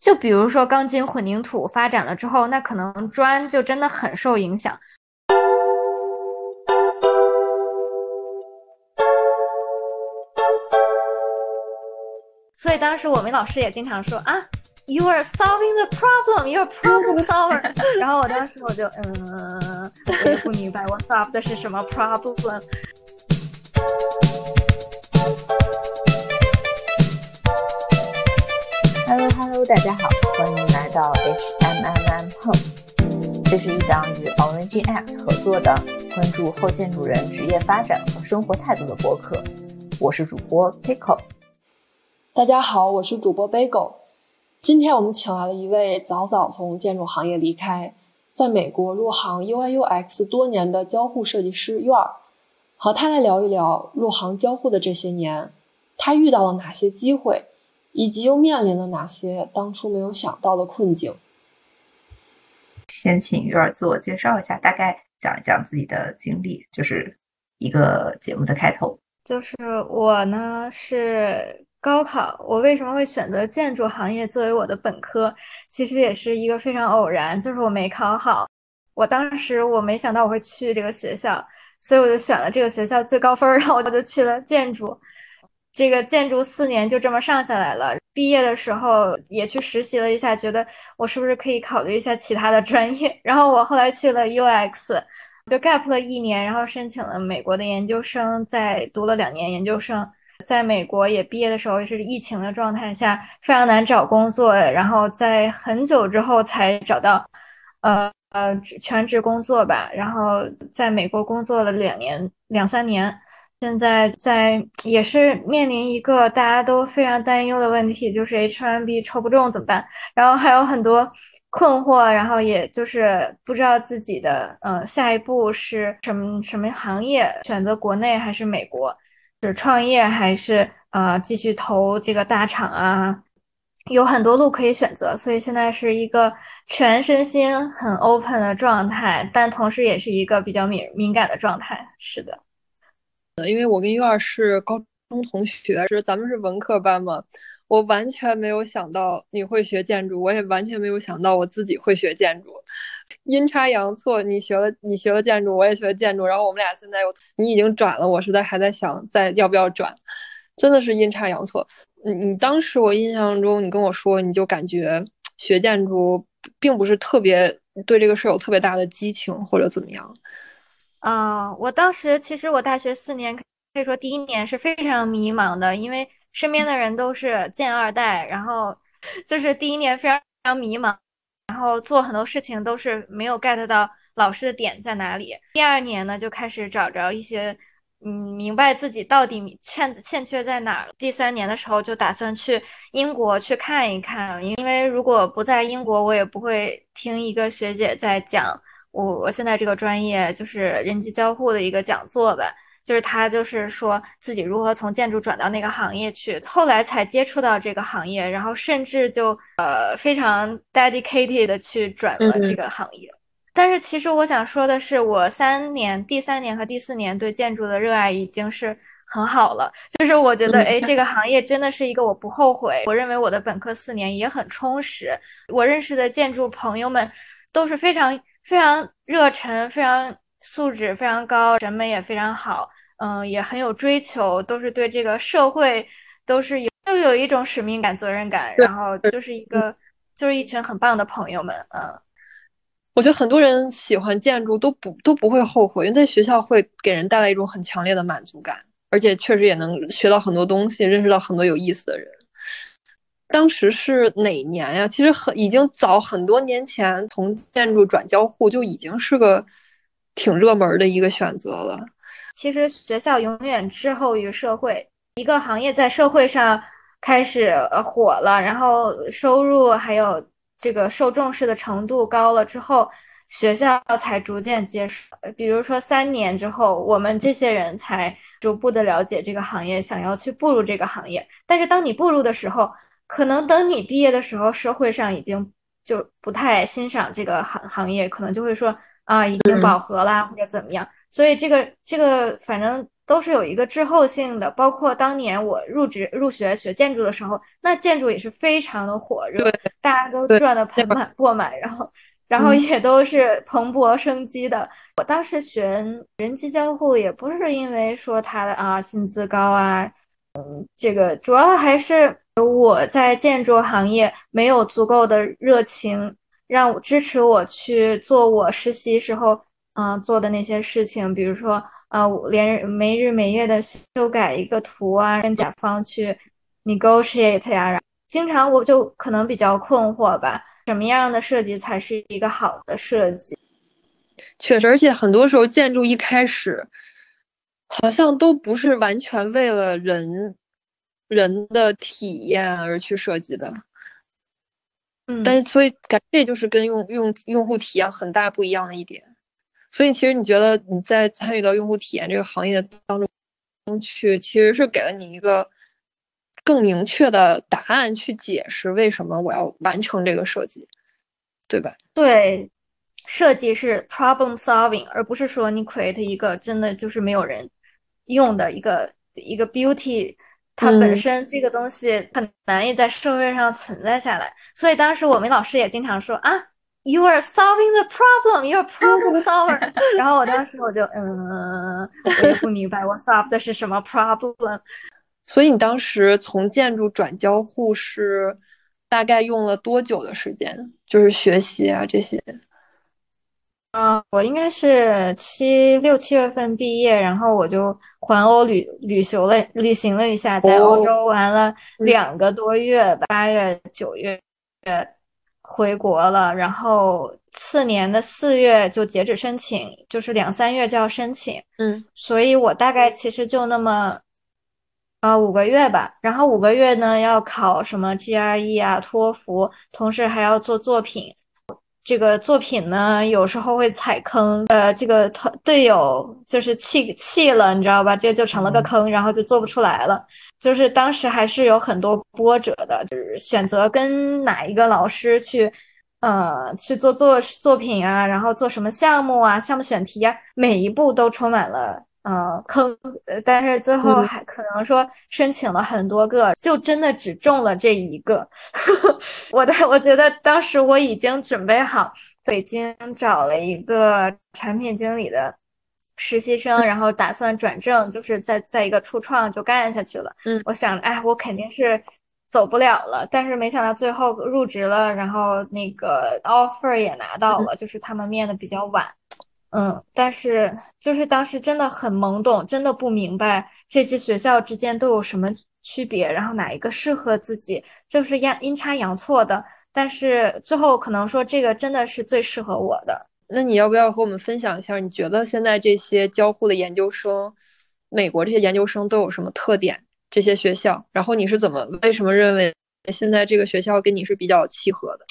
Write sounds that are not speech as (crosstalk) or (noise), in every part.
就比如说钢筋混凝土发展了之后，那可能砖就真的很受影响。所以当时我们老师也经常说啊，You are solving the problem, you are problem solver。(laughs) (laughs) 然后我当时我就嗯，我就不明白我 solve 的是什么 problem。Hello 大家好，欢迎来到 HMMM Home。这是一档与 Origin X 合作的关注后建筑人职业发展和生活态度的播客。我是主播 Pickle。大家好，我是主播 Bagel。今天我们请来了一位早早从建筑行业离开，在美国入行 UI/UX 多年的交互设计师院儿，和他来聊一聊入行交互的这些年，他遇到了哪些机会，以及又面临了哪些当初没有想到的困境。先请院儿自我介绍一下，大概讲一讲自己的经历，就是一个节目的开头。就是我呢是。高考，我为什么会选择建筑行业作为我的本科？其实也是一个非常偶然，就是我没考好。我当时我没想到我会去这个学校，所以我就选了这个学校最高分，然后我就去了建筑。这个建筑四年就这么上下来了。毕业的时候也去实习了一下，觉得我是不是可以考虑一下其他的专业？(laughs) 然后我后来去了 UX，就 gap 了一年，然后申请了美国的研究生，在读了两年研究生。在美国也毕业的时候，是疫情的状态下，非常难找工作，然后在很久之后才找到，呃呃全职工作吧。然后在美国工作了两年两三年，现在在也是面临一个大家都非常担忧的问题，就是 H1B 抽不中怎么办？然后还有很多困惑，然后也就是不知道自己的呃下一步是什么什么行业，选择国内还是美国。是创业还是呃继续投这个大厂啊？有很多路可以选择，所以现在是一个全身心很 open 的状态，但同时也是一个比较敏敏感的状态。是的，因为我跟院儿是高中同学，是咱们是文科班嘛。我完全没有想到你会学建筑，我也完全没有想到我自己会学建筑，阴差阳错，你学了你学了建筑，我也学了建筑，然后我们俩现在又你已经转了，我实在还在想再要不要转，真的是阴差阳错。你你当时我印象中你跟我说，你就感觉学建筑并不是特别对这个事有特别大的激情或者怎么样。啊，我当时其实我大学四年可以说第一年是非常迷茫的，因为。身边的人都是建二代，然后就是第一年非常非常迷茫，然后做很多事情都是没有 get 到老师的点在哪里。第二年呢，就开始找着一些，嗯，明白自己到底欠欠缺在哪儿。第三年的时候就打算去英国去看一看，因为如果不在英国，我也不会听一个学姐在讲我我现在这个专业就是人机交互的一个讲座吧。就是他，就是说自己如何从建筑转到那个行业去，后来才接触到这个行业，然后甚至就呃非常 dedicated 的去转了这个行业。但是其实我想说的是，我三年、第三年和第四年对建筑的热爱已经是很好了。就是我觉得，哎，这个行业真的是一个我不后悔。我认为我的本科四年也很充实。我认识的建筑朋友们都是非常非常热忱，非常。素质非常高，审美也非常好，嗯，也很有追求，都是对这个社会都是有又有一种使命感、责任感，然后就是一个就是一群很棒的朋友们，嗯。我觉得很多人喜欢建筑都不都不会后悔，因为在学校会给人带来一种很强烈的满足感，而且确实也能学到很多东西，认识到很多有意思的人。当时是哪年呀？其实很已经早很多年前，从建筑转交互就已经是个。挺热门的一个选择了。其实学校永远滞后于社会，一个行业在社会上开始呃火了，然后收入还有这个受重视的程度高了之后，学校才逐渐接受。比如说三年之后，我们这些人才逐步的了解这个行业，想要去步入这个行业。但是当你步入的时候，可能等你毕业的时候，社会上已经就不太欣赏这个行行业，可能就会说。啊，已经饱和啦，或者怎么样？所以这个这个，反正都是有一个滞后性的。包括当年我入职入学学建筑的时候，那建筑也是非常的火热，大家都赚的盆满钵满，然后 (laughs) 然后也都是蓬勃生机的。我当时学人机交互也不是因为说他的啊薪资高啊，嗯，这个主要还是我在建筑行业没有足够的热情，让我支持我去做我实习时候嗯做的那些事情，比如说呃连没日没夜的修改一个图啊，跟甲方去 negotiate 呀，经常我就可能比较困惑吧，什么样的设计才是一个好的设计？确实，而且很多时候建筑一开始好像都不是完全为了人人的体验而去设计的。嗯，但是所以感这就是跟用用用户体验很大不一样的一点。所以其实你觉得你在参与到用户体验这个行业当中去，其实是给了你一个更明确的答案去解释为什么我要完成这个设计，对吧？对。设计是 problem solving，而不是说你 create 一个真的就是没有人用的一个一个 beauty，它本身这个东西很难以在社会上存在下来。所以当时我们老师也经常说啊，you are solving the problem，you are problem solver。(laughs) 然后我当时我就嗯，我也不明白我 solve 的是什么 problem。所以你当时从建筑转交互是大概用了多久的时间？就是学习啊这些。嗯，我应该是七六七月份毕业，然后我就环欧旅旅行了，旅行了一下，在欧洲玩了两个多月，八月九月回国了，然后次年的四月就截止申请，就是两三月就要申请，嗯，所以我大概其实就那么啊五个月吧，然后五个月呢要考什么 GRE 啊、托福，同时还要做作品。这个作品呢，有时候会踩坑，呃，这个团队友就是气气了，你知道吧？这就成了个坑，然后就做不出来了。就是当时还是有很多波折的，就是选择跟哪一个老师去，呃，去做做作品啊，然后做什么项目啊，项目选题啊，每一步都充满了。嗯，坑，但是最后还可能说申请了很多个，就真的只中了这一个。(laughs) 我的，我觉得当时我已经准备好北京找了一个产品经理的实习生，然后打算转正，就是在在一个初创就干下去了。嗯，我想，哎，我肯定是走不了了，但是没想到最后入职了，然后那个 offer 也拿到了，就是他们面的比较晚。嗯，但是就是当时真的很懵懂，真的不明白这些学校之间都有什么区别，然后哪一个适合自己，就是阴阴差阳错的。但是最后可能说这个真的是最适合我的。那你要不要和我们分享一下？你觉得现在这些交互的研究生，美国这些研究生都有什么特点？这些学校，然后你是怎么为什么认为现在这个学校跟你是比较契合的？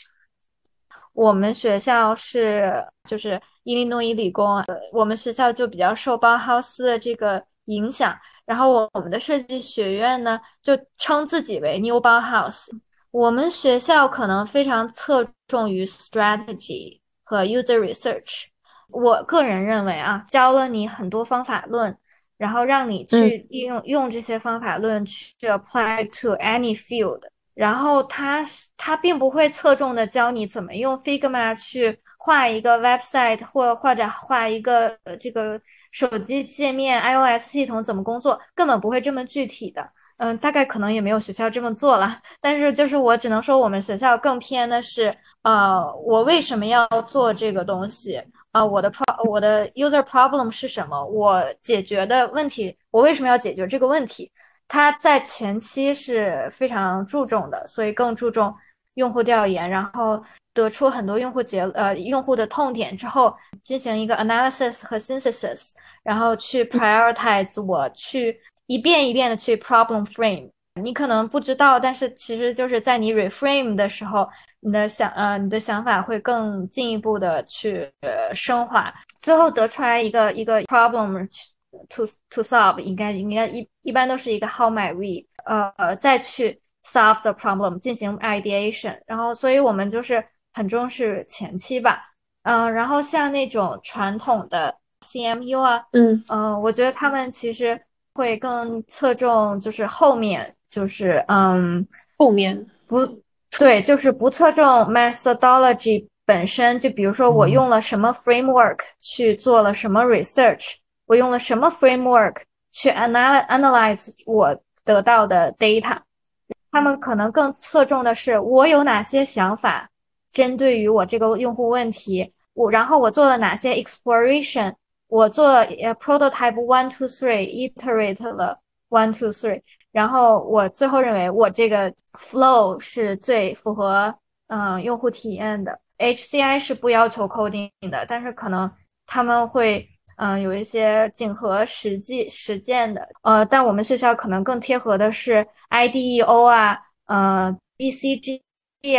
我们学校是就是伊利诺伊理工，呃，我们学校就比较受包豪斯的这个影响。然后我我们的设计学院呢，就称自己为 New Bauhaus。我们学校可能非常侧重于 strategy 和 user research。我个人认为啊，教了你很多方法论，然后让你去利用用这些方法论去 apply to any field。然后他他并不会侧重的教你怎么用 Figma 去画一个 website 或或者画一个这个手机界面 iOS 系统怎么工作，根本不会这么具体的。嗯，大概可能也没有学校这么做了。(laughs) 但是就是我只能说，我们学校更偏的是，呃，我为什么要做这个东西？啊，我的 pro 我的 user problem 是什么？我解决的问题，我为什么要解决这个问题？他在前期是非常注重的，所以更注重用户调研，然后得出很多用户结呃用户的痛点之后，进行一个 analysis 和 synthesis，然后去 prioritize，我去一遍一遍的去 problem frame。你可能不知道，但是其实就是在你 reframe 的时候，你的想呃你的想法会更进一步的去呃升华，最后得出来一个一个 problem。To to solve 应该应该一一般都是一个 how might we 呃再去 solve the problem 进行 ideation，然后所以我们就是很重视前期吧，嗯，然后像那种传统的 CMU 啊，嗯。嗯，我觉得他们其实会更侧重就是后面就是嗯后面。不对，就是不侧重 methodology 本身。就比如说我用了什么 framework 去做了什么 research，我用了什么 framework 去 analyze analyze 我得到的 data。他们可能更侧重的是我有哪些想法，针对于我这个用户问题，我然后我做了哪些 exploration。我做呃 prototype one two three，iterate 了 one two three，然后我最后认为我这个 flow 是最符合嗯用户体验的。HCI 是不要求 coding 的，但是可能他们会嗯有一些紧和实际实践的。呃，但我们学校可能更贴合的是 IDEO 啊，呃 BCG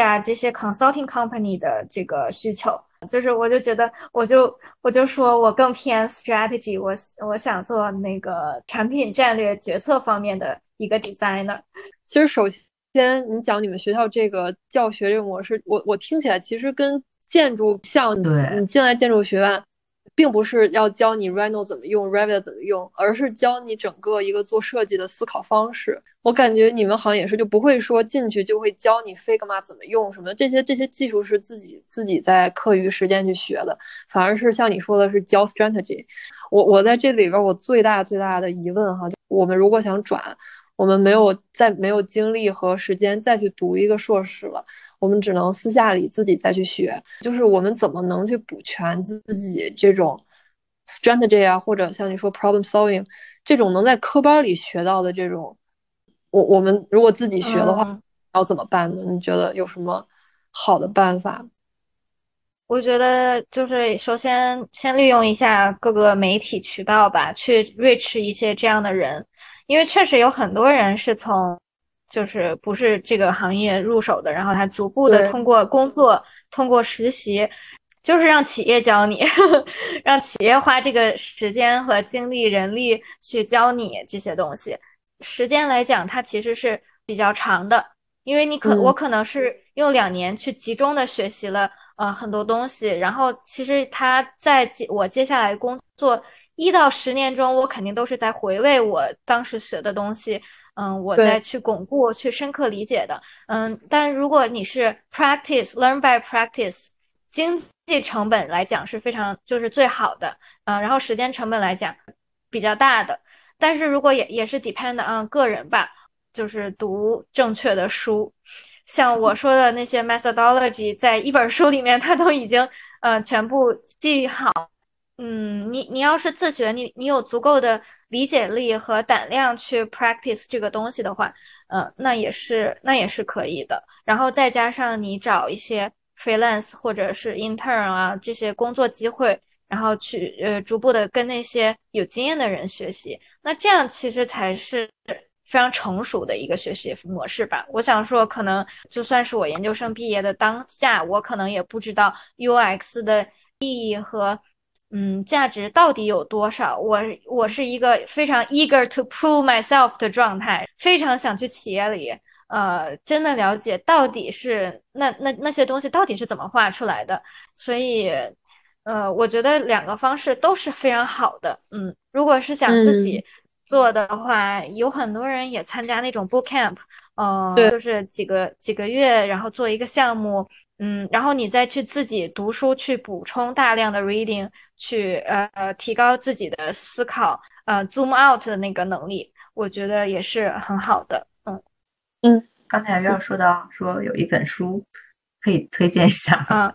啊这些 consulting company 的这个需求。就是我就觉得，我就我就说我更偏 strategy，我我想做那个产品战略决策方面的一个 designer。其实首先你讲你们学校这个教学这个模式，我我听起来其实跟建筑像，你你进来建筑学院。并不是要教你 Rhino 怎么用，Revit 怎么用，而是教你整个一个做设计的思考方式。我感觉你们好像也是，就不会说进去就会教你 Figma 怎么用什么这些这些技术是自己自己在课余时间去学的，反而是像你说的是教 strategy。我我在这里边我最大最大的疑问哈，我们如果想转，我们没有再没有精力和时间再去读一个硕士了。我们只能私下里自己再去学，就是我们怎么能去补全自己这种 strategy 啊，或者像你说 problem solving 这种能在科班里学到的这种，我我们如果自己学的话，要怎么办呢？你觉得有什么好的办法？我觉得就是首先先利用一下各个媒体渠道吧，去 reach 一些这样的人，因为确实有很多人是从。就是不是这个行业入手的，然后他逐步的通过工作、通过实习，就是让企业教你，(laughs) 让企业花这个时间和精力、人力去教你这些东西。时间来讲，它其实是比较长的，因为你可我可能是用两年去集中的学习了呃很多东西，然后其实他在我接下来工作一到十年中，我肯定都是在回味我当时学的东西。嗯，我再去巩固、去深刻理解的。嗯，但如果你是 practice learn by practice，经济成本来讲是非常就是最好的。嗯，然后时间成本来讲比较大的。但是如果也也是 depend on 个人吧，就是读正确的书。像我说的那些 methodology，在一本书里面，它都已经呃全部记好。嗯，你你要是自学，你你有足够的理解力和胆量去 practice 这个东西的话，嗯，那也是那也是可以的。然后再加上你找一些 freelance 或者是 intern 啊这些工作机会，然后去呃逐步的跟那些有经验的人学习，那这样其实才是非常成熟的一个学习模式吧。我想说，可能就算是我研究生毕业的当下，我可能也不知道 UX 的意义和。嗯，价值到底有多少？我我是一个非常 eager to prove myself 的状态，非常想去企业里，呃，真的了解到底是那那那些东西到底是怎么画出来的。所以，呃，我觉得两个方式都是非常好的。嗯，如果是想自己做的话，有很多人也参加那种 boot camp，呃，就是几个几个月，然后做一个项目，嗯，然后你再去自己读书，去补充大量的 reading。去呃呃提高自己的思考，呃 zoom out 的那个能力，我觉得也是很好的。嗯嗯，刚才要说到说有一本书可以推荐一下啊，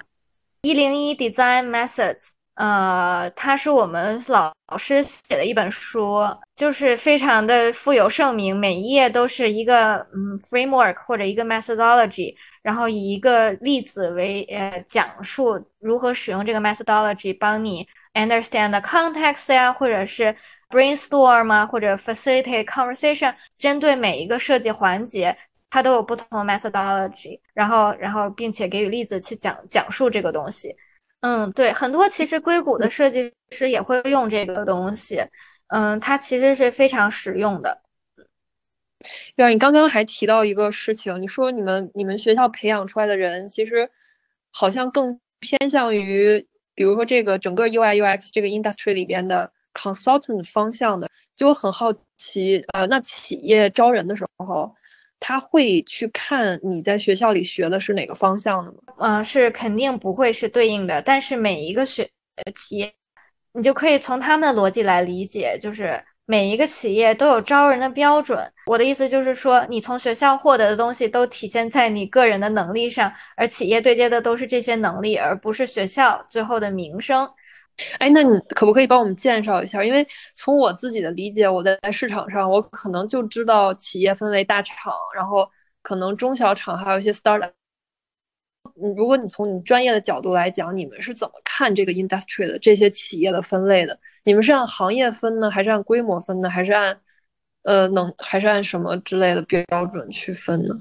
一零一 design methods，呃，它是我们老老师写的一本书，就是非常的富有盛名，每一页都是一个嗯 framework 或者一个 methodology。然后以一个例子为呃讲述如何使用这个 methodology 帮你 understand the context 呀，或者是 brainstorm 啊，或者 facilitate conversation，针对每一个设计环节，它都有不同 methodology。然后，然后并且给予例子去讲讲述这个东西。嗯，对，很多其实硅谷的设计师也会用这个东西。嗯，它其实是非常实用的。对啊，你刚刚还提到一个事情，你说你们你们学校培养出来的人，其实好像更偏向于，比如说这个整个 UI UX 这个 industry 里边的 consultant 方向的，就我很好奇，呃，那企业招人的时候，他会去看你在学校里学的是哪个方向的吗？嗯，是肯定不会是对应的，但是每一个学企业，你就可以从他们的逻辑来理解，就是每一个企业都有招人的标准。我的意思就是说，你从学校获得的东西都体现在你个人的能力上，而企业对接的都是这些能力，而不是学校最后的名声。哎，那你可不可以帮我们介绍一下？因为从我自己的理解，我在市场上，我可能就知道企业分为大厂，然后可能中小厂，还有一些 start。你如果你从你专业的角度来讲，你们是怎么看这个 industry 的这些企业的分类的？你们是按行业分呢，还是按规模分呢，还是按呃能，还是按什么之类的标准去分呢？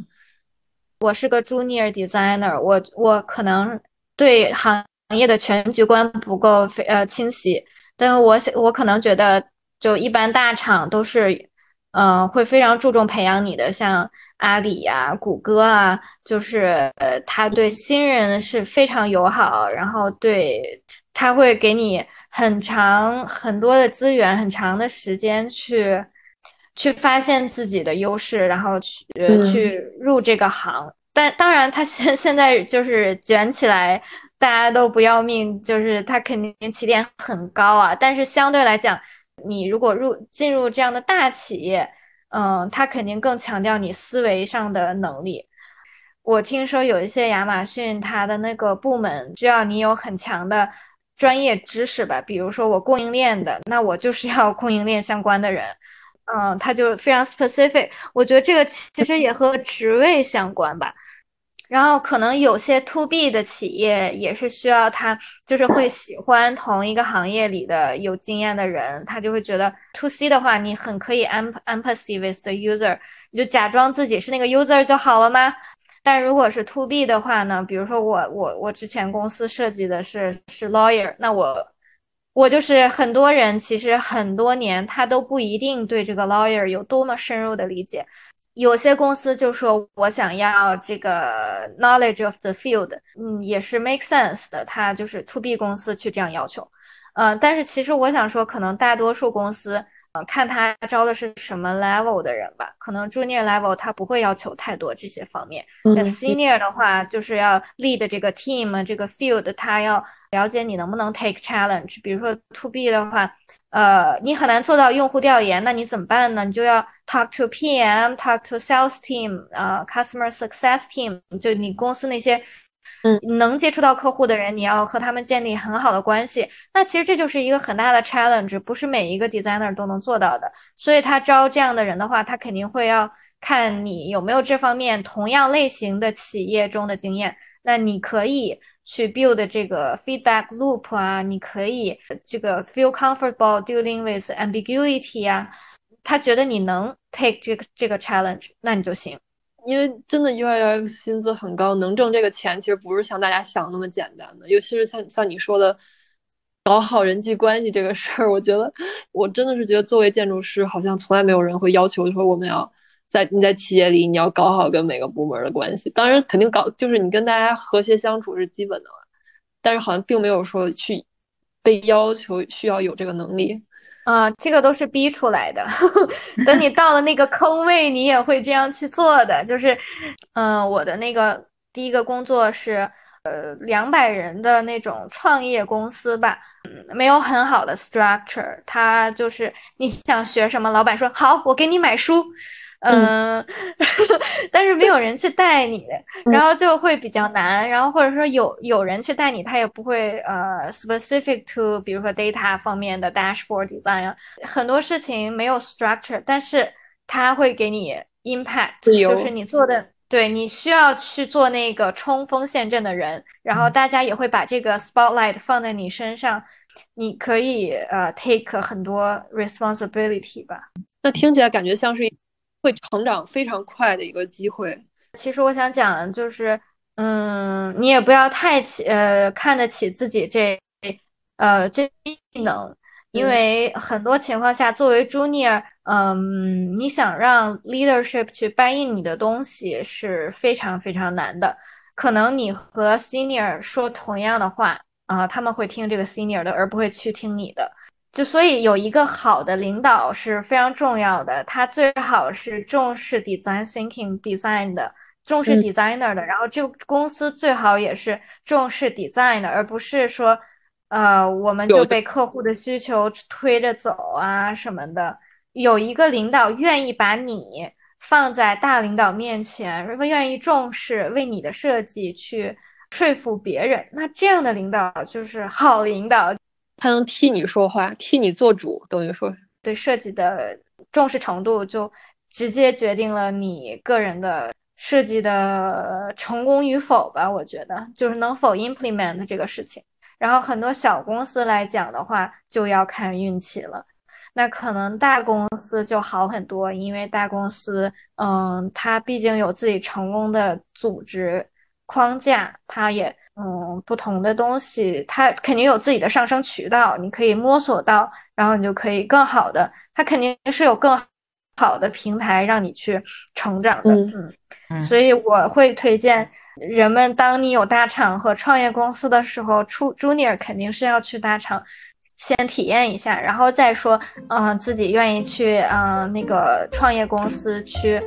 我是个 junior designer，我我可能对行。行业的全局观不够非呃清晰，但是我想我可能觉得，就一般大厂都是，嗯，会非常注重培养你的，像阿里呀、谷歌啊，就是呃，他对新人是非常友好，然后对他会给你很长很多的资源，很长的时间去去发现自己的优势，然后去去入这个行。但当然，他现 (laughs) 现在就是卷起来。大家都不要命，就是他肯定起点很高啊。但是相对来讲，你如果入进入这样的大企业，嗯，他肯定更强调你思维上的能力。我听说有一些亚马逊，它的那个部门需要你有很强的专业知识吧，比如说我供应链的，那我就是要供应链相关的人，嗯，他就非常 specific。我觉得这个其实也和职位相关吧。然后可能有些 to B 的企业也是需要他，就是会喜欢同一个行业里的有经验的人，他就会觉得 to C 的话，你很可以 empathy with the user，你就假装自己是那个 user 就好了吗？但如果是 to B 的话呢？比如说我我我之前公司设计的是是 lawyer，那我我就是很多人其实很多年他都不一定对这个 lawyer 有多么深入的理解。有些公司就说我想要这个 knowledge of the field，嗯，也是 make sense 的。他就是 to B 公司去这样要求，呃，但是其实我想说，可能大多数公司，呃，看他招的是什么 level 的人吧。可能 junior level 他不会要求太多这些方面。那 senior 的话，就是要 lead 这个 team，这个 field，他要了解你能不能 take challenge。比如说 to B 的话。呃，你很难做到用户调研，那你怎么办呢？你就要 talk to PM，talk to sales team，呃，customer success team，就你公司那些，嗯，能接触到客户的人，你要和他们建立很好的关系。那其实这就是一个很大的 challenge，不是每一个 designer 都能做到的。所以他招这样的人的话，他肯定会要看你有没有这方面同样类型的企业中的经验。那你可以。去 build 这个 feedback loop 啊，你可以这个 feel comfortable dealing with ambiguity 啊，他觉得你能 take 这个这个 challenge，那你就行。因为真的 UI UX 薪资很高，能挣这个钱其实不是像大家想那么简单的。尤其是像像你说的，搞好人际关系这个事儿，我觉得我真的是觉得作为建筑师，好像从来没有人会要求说我们要。在你在企业里，你要搞好跟每个部门的关系。当然，肯定搞就是你跟大家和谐相处是基本的。但是好像并没有说去被要求需要有这个能力。啊，这个都是逼出来的。(laughs) 等你到了那个坑位，你也会这样去做的。就是，嗯，我的那个第一个工作是呃两百人的那种创业公司吧，嗯，没有很好的 structure。他就是你想学什么，老板说好，我给你买书。嗯，(laughs) 但是没有人去带你，然后就会比较难。然后或者说有有人去带你，他也不会呃 specific to，比如说 data 方面的 dashboard design，很多事情没有 structure，但是他会给你 impact，就是你做的，对你需要去做那个冲锋陷阵的人，然后大家也会把这个 spotlight 放在你身上，你可以呃 take 很多 responsibility 吧。那听起来感觉像是。会成长非常快的一个机会。其实我想讲的就是，嗯，你也不要太起呃看得起自己这呃这技能，因为很多情况下，作为 junior，嗯，你想让 leadership 去 buy in 你的东西是非常非常难的。可能你和 senior 说同样的话啊，他们会听这个 senior 的，而不会去听你的。就所以有一个好的领导是非常重要的，他最好是重视 design thinking design 的，重视 designer 的，然后这个公司最好也是重视 design 的，而不是说，呃，我们就被客户的需求推着走啊什么的。有一个领导愿意把你放在大领导面前，愿意重视为你的设计去说服别人，那这样的领导就是好领导。他能替你说话，替你做主，等于说对设计的重视程度，就直接决定了你个人的设计的成功与否吧。我觉得就是能否 implement 这个事情。然后很多小公司来讲的话，就要看运气了。那可能大公司就好很多，因为大公司，嗯，它毕竟有自己成功的组织框架，它也。嗯，不同的东西，它肯定有自己的上升渠道，你可以摸索到，然后你就可以更好的，它肯定是有更好的平台让你去成长的。嗯，所以我会推荐人们，当你有大厂和创业公司的时候，出 junior 肯定是要去大厂先体验一下，然后再说，嗯，自己愿意去，嗯，那个创业公司去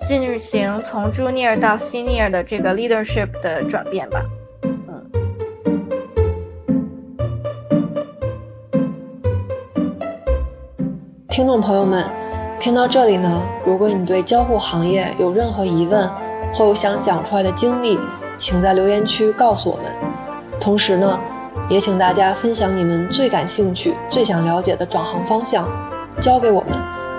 进行从 junior 到 senior 的这个 leadership 的转变吧。听众朋友们，听到这里呢，如果你对交互行业有任何疑问，或有想讲出来的经历，请在留言区告诉我们。同时呢，也请大家分享你们最感兴趣、最想了解的转行方向，交给我们，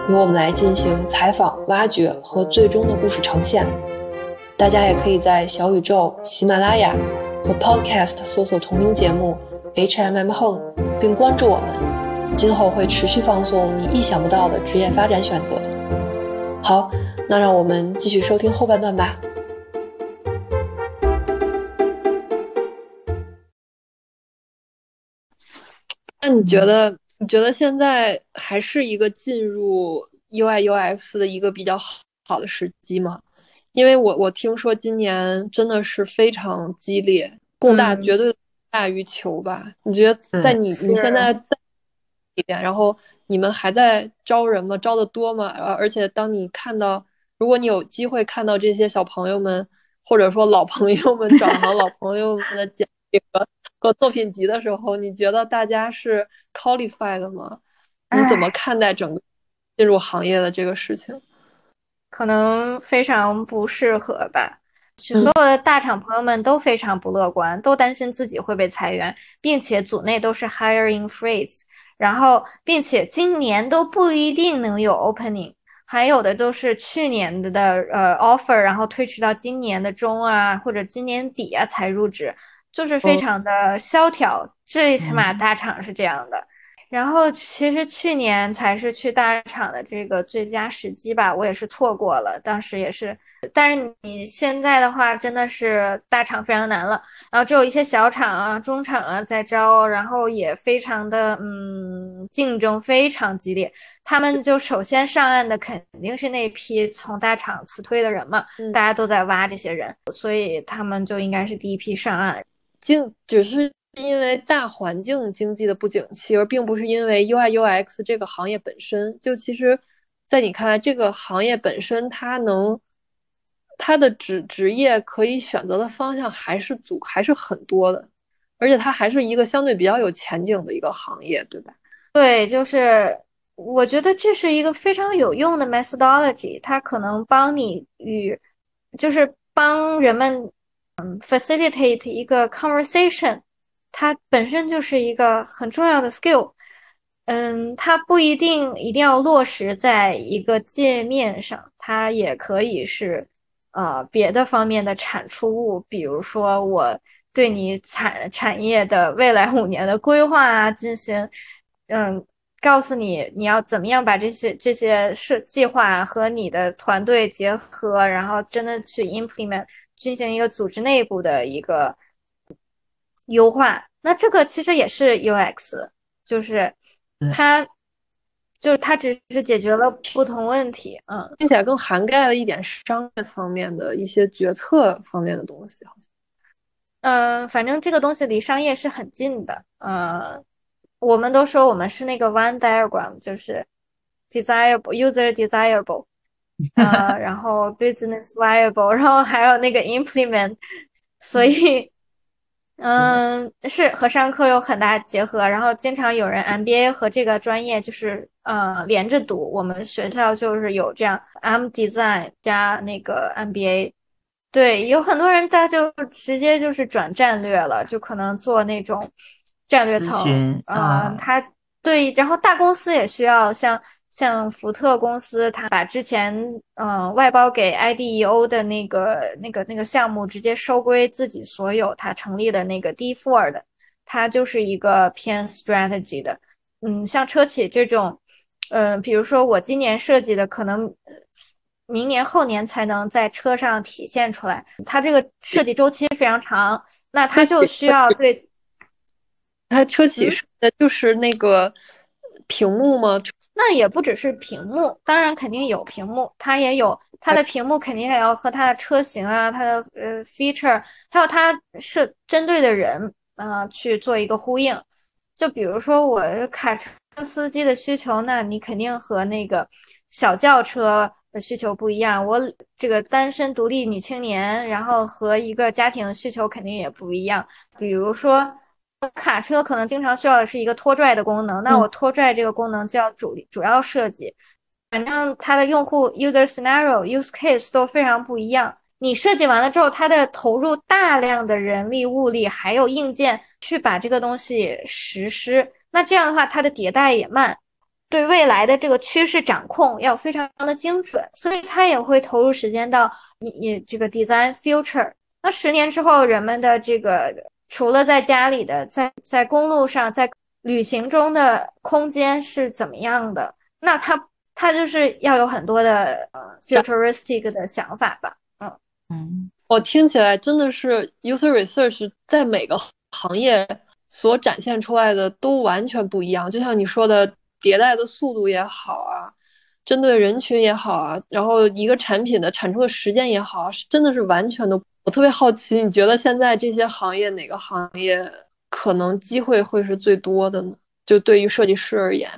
由我们来进行采访、挖掘和最终的故事呈现。大家也可以在小宇宙、喜马拉雅和 Podcast 搜索同名节目 HMM Home，并关注我们。今后会持续放送你意想不到的职业发展选择。好，那让我们继续收听后半段吧。那你觉得，你觉得现在还是一个进入 UI UX 的一个比较好好的时机吗？因为我我听说今年真的是非常激烈，供大绝对大于求吧？你觉得在你你现在？里边，然后你们还在招人吗？招的多吗？而而且当你看到，如果你有机会看到这些小朋友们，或者说老朋友们转行老朋友们的简历和和作品集的时候，你觉得大家是 qualified 吗？你怎么看待整个进入行业的这个事情？可能非常不适合吧。所有的大厂朋友们都非常不乐观，都担心自己会被裁员，并且组内都是 hiring freeze。然后，并且今年都不一定能有 opening，还有的都是去年的的呃 offer，然后推迟到今年的中啊或者今年底啊才入职，就是非常的萧条。最起码大厂是这样的。然后其实去年才是去大厂的这个最佳时机吧，我也是错过了，当时也是。但是你现在的话，真的是大厂非常难了，然后只有一些小厂啊、中厂啊在招，然后也非常的嗯，竞争非常激烈。他们就首先上岸的肯定是那批从大厂辞退的人嘛，大家都在挖这些人，所以他们就应该是第一批上岸。竞只是。因为大环境经济的不景气，而并不是因为 UI UX 这个行业本身就其实，在你看来，这个行业本身它能，它的职职业可以选择的方向还是足还是很多的，而且它还是一个相对比较有前景的一个行业，对吧？对，就是我觉得这是一个非常有用的 methodology，它可能帮你与就是帮人们嗯 facilitate 一个 conversation。它本身就是一个很重要的 skill，嗯，它不一定一定要落实在一个界面上，它也可以是呃别的方面的产出物，比如说我对你产产业的未来五年的规划啊进行，嗯，告诉你你要怎么样把这些这些设计划和你的团队结合，然后真的去 implement 进行一个组织内部的一个。优化，那这个其实也是 UX，就是它，就是它只是解决了不同问题，嗯，并且更涵盖了一点商业方面的一些决策方面的东西，好像，嗯，反正这个东西离商业是很近的，呃，我们都说我们是那个 One diagram，就是 desirable user desirable，(laughs) 呃，然后 business viable，然后还有那个 implement，所以。嗯，是和商科有很大结合，然后经常有人 MBA 和这个专业就是呃连着读。我们学校就是有这样 M Design 加那个 MBA，对，有很多人他就直接就是转战略了，就可能做那种战略层啊，他对，然后大公司也需要像。像福特公司，他把之前嗯外包给 IDEO 的那个、那个、那个项目直接收归自己所有，他成立的那个 D4 它就是一个偏 strategy 的。嗯，像车企这种，嗯，比如说我今年设计的，可能明年后年才能在车上体现出来，它这个设计周期非常长，那它就需要对。它车企的就是那个屏幕吗？那也不只是屏幕，当然肯定有屏幕，它也有它的屏幕，肯定也要和它的车型啊，它的呃 feature，还有它是针对的人啊去做一个呼应。就比如说我卡车司机的需求，那你肯定和那个小轿车的需求不一样。我这个单身独立女青年，然后和一个家庭需求肯定也不一样。比如说。卡车可能经常需要的是一个拖拽的功能，那我拖拽这个功能就要主主要设计，反正它的用户 user scenario use case 都非常不一样。你设计完了之后，它的投入大量的人力物力还有硬件去把这个东西实施，那这样的话它的迭代也慢，对未来的这个趋势掌控要非常的精准，所以它也会投入时间到你你这个 design future。那十年之后，人们的这个。除了在家里的，在在公路上，在旅行中的空间是怎么样的？那他他就是要有很多的呃 futuristic 的想法吧？嗯嗯，我听起来真的是 user research 在每个行业所展现出来的都完全不一样。就像你说的，迭代的速度也好啊，针对人群也好啊，然后一个产品的产出的时间也好，是真的是完全都。我特别好奇，你觉得现在这些行业哪个行业可能机会会是最多的呢？就对于设计师而言，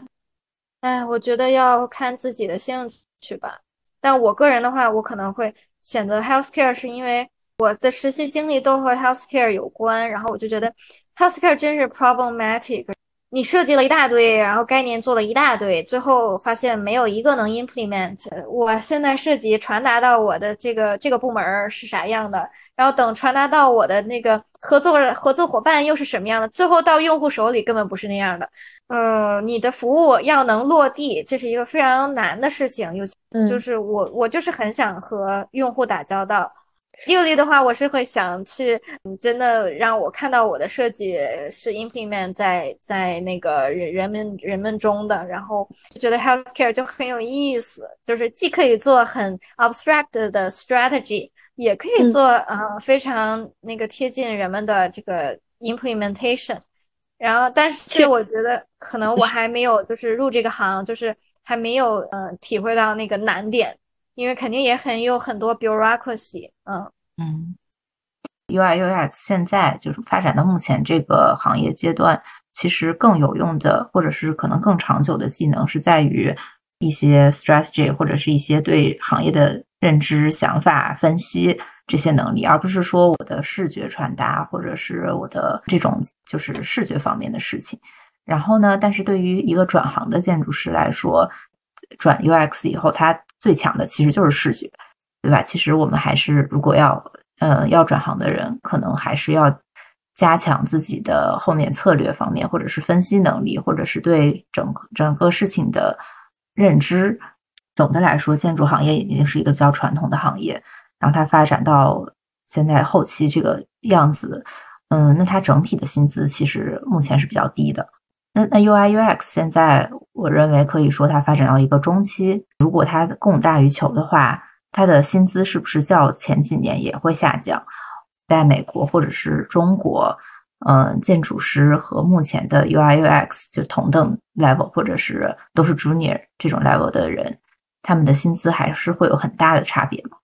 哎，我觉得要看自己的兴趣吧。但我个人的话，我可能会选择 healthcare，是因为我的实习经历都和 healthcare 有关，然后我就觉得 healthcare 真是 problematic。你设计了一大堆，然后概念做了一大堆，最后发现没有一个能 implement。我现在设计传达到我的这个这个部门是啥样的，然后等传达到我的那个合作合作伙伴又是什么样的，最后到用户手里根本不是那样的。嗯，你的服务要能落地，这是一个非常难的事情。尤其就是我我就是很想和用户打交道。第六的话，我是会想去，真的让我看到我的设计是 implement 在在那个人人们人们中的，然后就觉得 healthcare 就很有意思，就是既可以做很 abstract 的 strategy，也可以做嗯非常那个贴近人们的这个 implementation。然后，但是我觉得可能我还没有就是入这个行，就是还没有嗯体会到那个难点。因为肯定也很有很多 bureaucracy，嗯嗯，UI UX 现在就是发展到目前这个行业阶段，其实更有用的，或者是可能更长久的技能，是在于一些 strategy 或者是一些对行业的认知、想法分析这些能力，而不是说我的视觉传达或者是我的这种就是视觉方面的事情。然后呢，但是对于一个转行的建筑师来说，转 UX 以后，他最强的其实就是视觉，对吧？其实我们还是如果要呃要转行的人，可能还是要加强自己的后面策略方面，或者是分析能力，或者是对整整个事情的认知。总的来说，建筑行业已经是一个比较传统的行业，然后它发展到现在后期这个样子，嗯，那它整体的薪资其实目前是比较低的。那那 UI UX 现在我认为可以说它发展到一个中期，如果它供大于求的话，它的薪资是不是较前几年也会下降？在美国或者是中国，嗯，建筑师和目前的 UI UX 就同等 level 或者是都是 junior 这种 level 的人，他们的薪资还是会有很大的差别吗？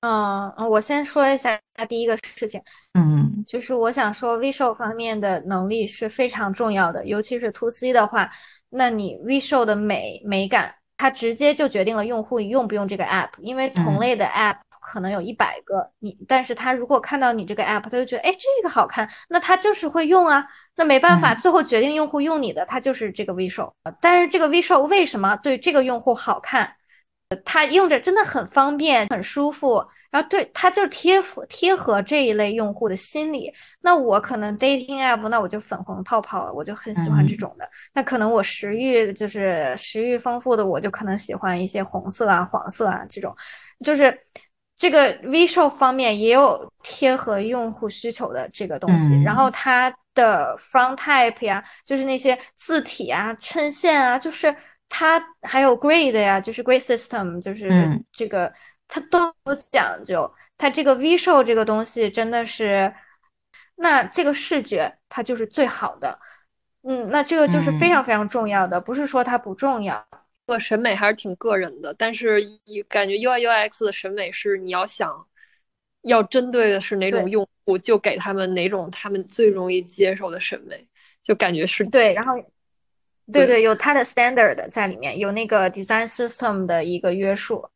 嗯，我先说一下第一个事情，嗯，就是我想说，visual 方面的能力是非常重要的，尤其是 to C 的话，那你 visual 的美美感，它直接就决定了用户用不用这个 app，因为同类的 app 可能有一百个，你但是他如果看到你这个 app，他就觉得，哎，这个好看，那他就是会用啊，那没办法，最后决定用户用你的，他就是这个 visual，但是这个 visual 为什么对这个用户好看？它用着真的很方便，很舒服，然后对它就是贴合贴合这一类用户的心理。那我可能 dating app，那我就粉红泡泡，我就很喜欢这种的。那可能我食欲就是食欲丰富的，我就可能喜欢一些红色啊、黄色啊这种。就是这个 visual 方面也有贴合用户需求的这个东西。然后它的 font type 呀，就是那些字体啊、衬线啊，就是。它还有 grade 呀，就是 grade system，就是这个它都有讲究。它这个 visual 这个东西真的是，那这个视觉它就是最好的。嗯，那这个就是非常非常重要的，不是说它不重要。我审美还是挺个人的，但是感觉 UI UX 的审美是你要想要针对的是哪种用户，就给他们哪种他们最容易接受的审美，就感觉是对，然后。对对，有它的 standard 在里面，有那个 design system 的一个约束。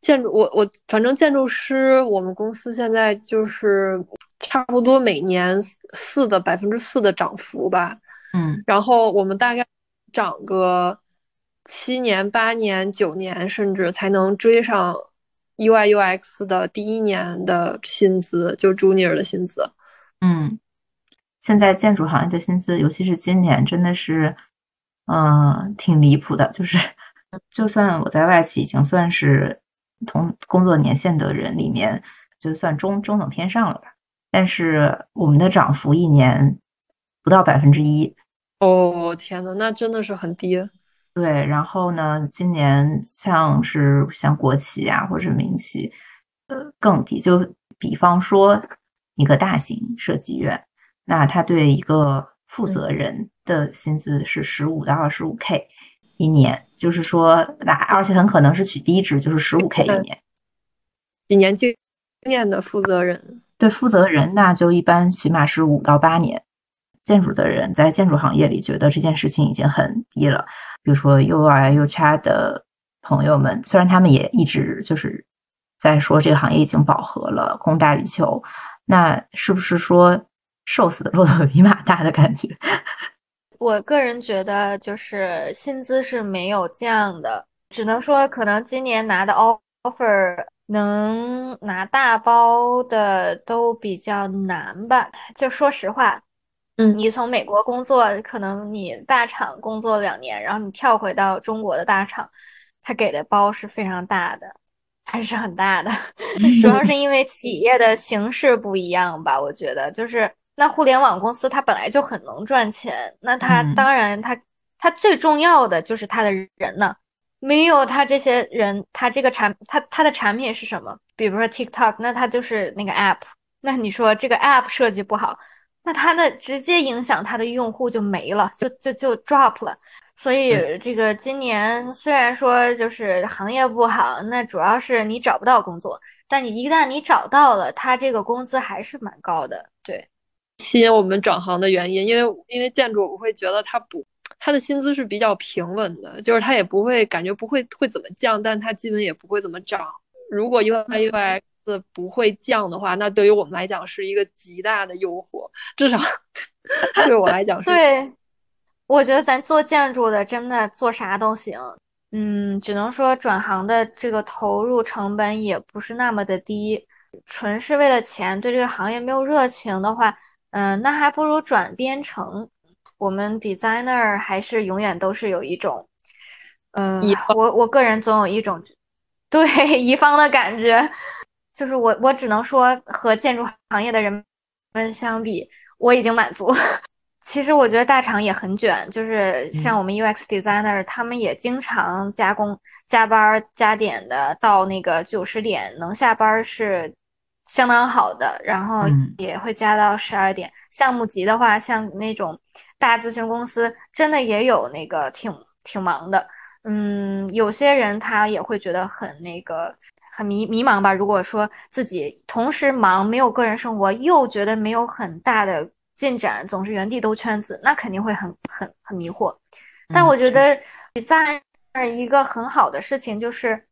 建筑，我我反正建筑师，我们公司现在就是差不多每年四的百分之四的涨幅吧。嗯，然后我们大概涨个七年、八年、九年，甚至才能追上 UI UX 的第一年的薪资，就 junior 的薪资。嗯。现在建筑行业的薪资，尤其是今年，真的是，嗯，挺离谱的。就是，就算我在外企已经算是同工作年限的人里面，就算中中等偏上了吧。但是我们的涨幅一年不到百分之一。哦，天呐，那真的是很低。对，然后呢，今年像是像国企啊或者民企，呃，更低。就比方说一个大型设计院。那他对一个负责人的薪资是十五到二十五 K 一年，就是说，那而且很可能是取低值，就是十五 K 一年。几年经验的负责人，对负责人，那就一般起码是五到八年。建筑的人在建筑行业里觉得这件事情已经很低了。比如说 U 二 U 差的朋友们，虽然他们也一直就是在说这个行业已经饱和了，供大于求，那是不是说？瘦死的骆驼比马大的感觉。(laughs) 我个人觉得，就是薪资是没有降的，只能说可能今年拿的 offer 能拿大包的都比较难吧。就说实话，嗯，你从美国工作，可能你大厂工作两年，然后你跳回到中国的大厂，他给的包是非常大的，还是很大的。(laughs) 主要是因为企业的形式不一样吧，我觉得就是。那互联网公司它本来就很能赚钱，那它当然它它最重要的就是它的人呢，没有它这些人，它这个产它它的产品是什么？比如说 TikTok，那它就是那个 App，那你说这个 App 设计不好，那它的直接影响它的用户就没了，就就就 drop 了。所以这个今年虽然说就是行业不好，那主要是你找不到工作，但你一旦你找到了，它这个工资还是蛮高的，对。吸引我们转行的原因，因为因为建筑，我会觉得它不，它的薪资是比较平稳的，就是它也不会感觉不会会怎么降，但它基本也不会怎么涨。如果 UI UX 不会降的话，那对于我们来讲是一个极大的诱惑，至少 (laughs) 对我来讲是。对，我觉得咱做建筑的真的做啥都行，嗯，只能说转行的这个投入成本也不是那么的低，纯是为了钱，对这个行业没有热情的话。嗯，那还不如转编程。我们 designer 还是永远都是有一种，嗯，我我个人总有一种对乙方的感觉，就是我我只能说和建筑行业的人们相比，我已经满足。其实我觉得大厂也很卷，就是像我们 UX designer，他们也经常加工、加班、加点的，到那个九十点能下班是。相当好的，然后也会加到十二点。项目级的话，像那种大咨询公司，真的也有那个挺挺忙的。嗯，有些人他也会觉得很那个很迷迷茫吧。如果说自己同时忙，没有个人生活，又觉得没有很大的进展，总是原地兜圈子，那肯定会很很很迷惑。但我觉得 design 一个很好的事情就是，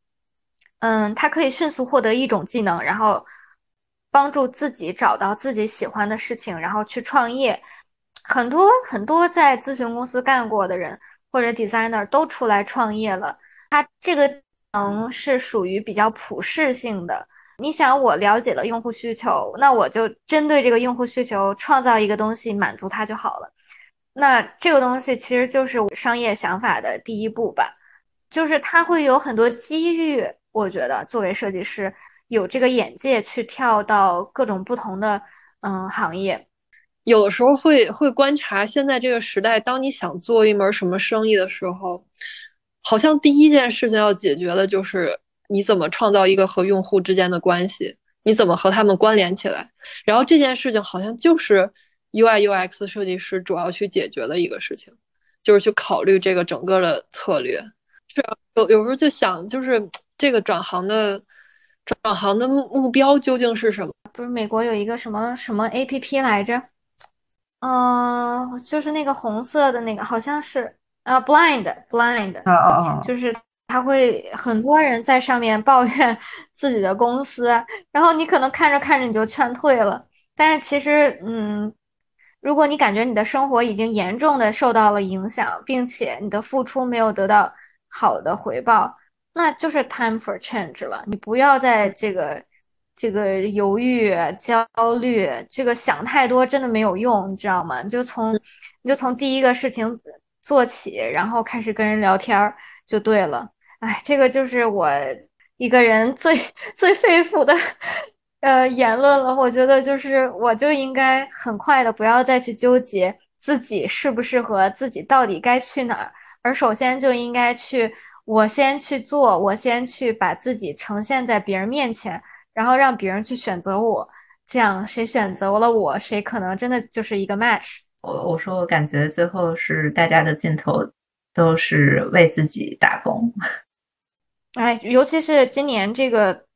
嗯，它可以迅速获得一种技能，然后帮助自己找到自己喜欢的事情，然后去创业。很多很多在咨询公司干过的人或者 designer 都出来创业了。他这个能是属于比较普适性的。你想，我了解了用户需求，那我就针对这个用户需求创造一个东西，满足他就好了。那这个东西其实就是商业想法的第一步吧，就是它会有很多机遇。我觉得作为设计师，有这个眼界去跳到各种不同的嗯行业。有的时候会会观察现在这个时代，当你想做一门什么生意的时候，好像第一件事情要解决的就是你怎么创造一个和用户之间的关系，你怎么和他们关联起来。然后这件事情好像就是 UI UX 设计师主要去解决的一个事情，就是去考虑这个整个的策略。是有有时候就想，就是这个转行的转行的目标究竟是什么？不是美国有一个什么什么 APP 来着？嗯，就是那个红色的那个，好像是啊，Blind，Blind，啊啊啊，就是他会很多人在上面抱怨 (laughs) 自己的公司，然后你可能看着看着你就劝退了。但是其实，嗯，如果你感觉你的生活已经严重的受到了影响，并且你的付出没有得到好的回报，那就是 time for change 了。你不要在这个。这个犹豫、焦虑，这个想太多真的没有用，你知道吗？你就从你就从第一个事情做起，然后开始跟人聊天儿就对了。哎，这个就是我一个人最 (laughs) 最肺腑的呃言论了。我觉得就是我就应该很快的不要再去纠结自己适不适合，自己到底该去哪儿，而首先就应该去我先去做，我先去把自己呈现在别人面前。然后让别人去选择我，这样谁选择了我，谁可能真的就是一个 match。我我说我感觉最后是大家的尽头都是为自己打工。(laughs) 哎，尤其是今年这个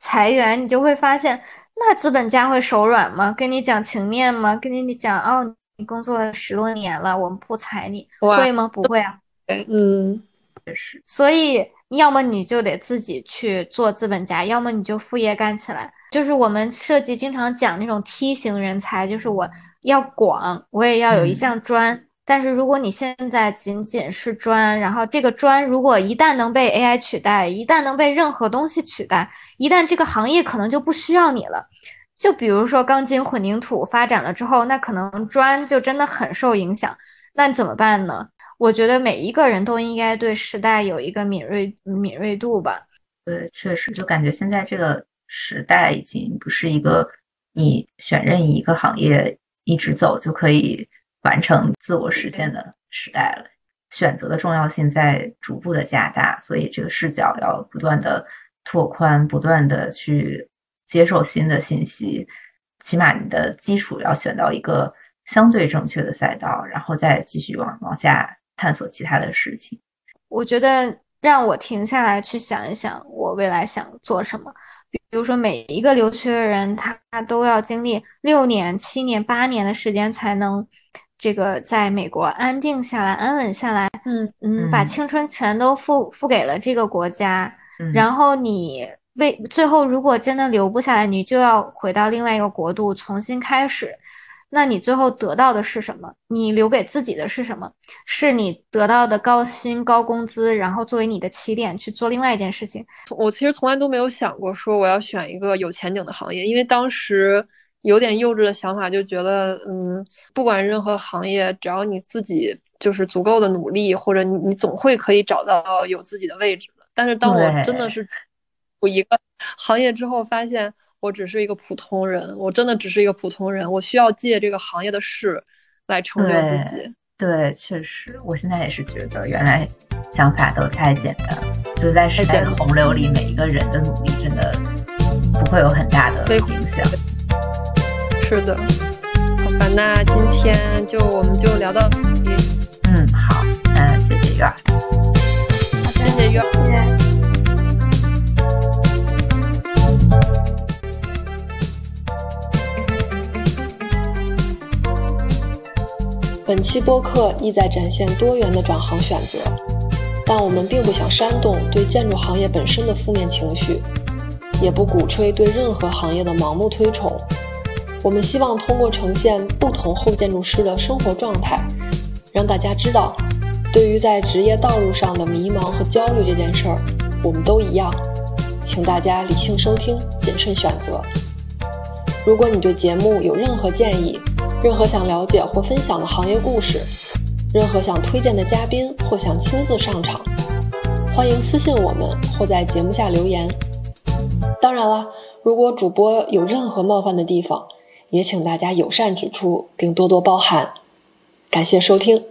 裁员，你就会发现，那资本家会手软吗？跟你讲情面吗？跟你讲哦，你工作了十多年了，我们不裁你，会吗？不会啊。(laughs) 嗯，确实。所以。要么你就得自己去做资本家，要么你就副业干起来。就是我们设计经常讲那种梯形人才，就是我要广，我也要有一项专。但是如果你现在仅仅是专，然后这个专如果一旦能被 AI 取代，一旦能被任何东西取代，一旦这个行业可能就不需要你了。就比如说钢筋混凝土发展了之后，那可能砖就真的很受影响。那怎么办呢？我觉得每一个人都应该对时代有一个敏锐敏锐度吧。对，确实，就感觉现在这个时代已经不是一个你选任意一个行业一直走就可以完成自我实现的时代了。选择的重要性在逐步的加大，所以这个视角要不断的拓宽，不断的去接受新的信息。起码你的基础要选到一个相对正确的赛道，然后再继续往往下。探索其他的事情，我觉得让我停下来去想一想，我未来想做什么。比如说，每一个留学的人，他都要经历六年、七年、八年的时间，才能这个在美国安定下来、安稳下来。嗯嗯，把青春全都付付给了这个国家，然后你为最后如果真的留不下来，你就要回到另外一个国度重新开始。那你最后得到的是什么？你留给自己的是什么？是你得到的高薪、高工资，然后作为你的起点去做另外一件事情。我其实从来都没有想过说我要选一个有前景的行业，因为当时有点幼稚的想法，就觉得，嗯，不管任何行业，只要你自己就是足够的努力，或者你你总会可以找到有自己的位置的。但是当我真的是我一个行业之后，发现。我只是一个普通人，我真的只是一个普通人，我需要借这个行业的事来成就自己。对，确实，我现在也是觉得，原来想法都太简单，就在时代的洪流里，每一个人的努力真的不会有很大的影响。是的，好吧，那今天就我们就聊到这里。嗯，好，那谢谢月儿，谢谢月儿。本期播客意在展现多元的转行选择，但我们并不想煽动对建筑行业本身的负面情绪，也不鼓吹对任何行业的盲目推崇。我们希望通过呈现不同后建筑师的生活状态，让大家知道，对于在职业道路上的迷茫和焦虑这件事儿，我们都一样。请大家理性收听，谨慎选择。如果你对节目有任何建议，任何想了解或分享的行业故事，任何想推荐的嘉宾或想亲自上场，欢迎私信我们或在节目下留言。当然了，如果主播有任何冒犯的地方，也请大家友善指出并多多包涵。感谢收听。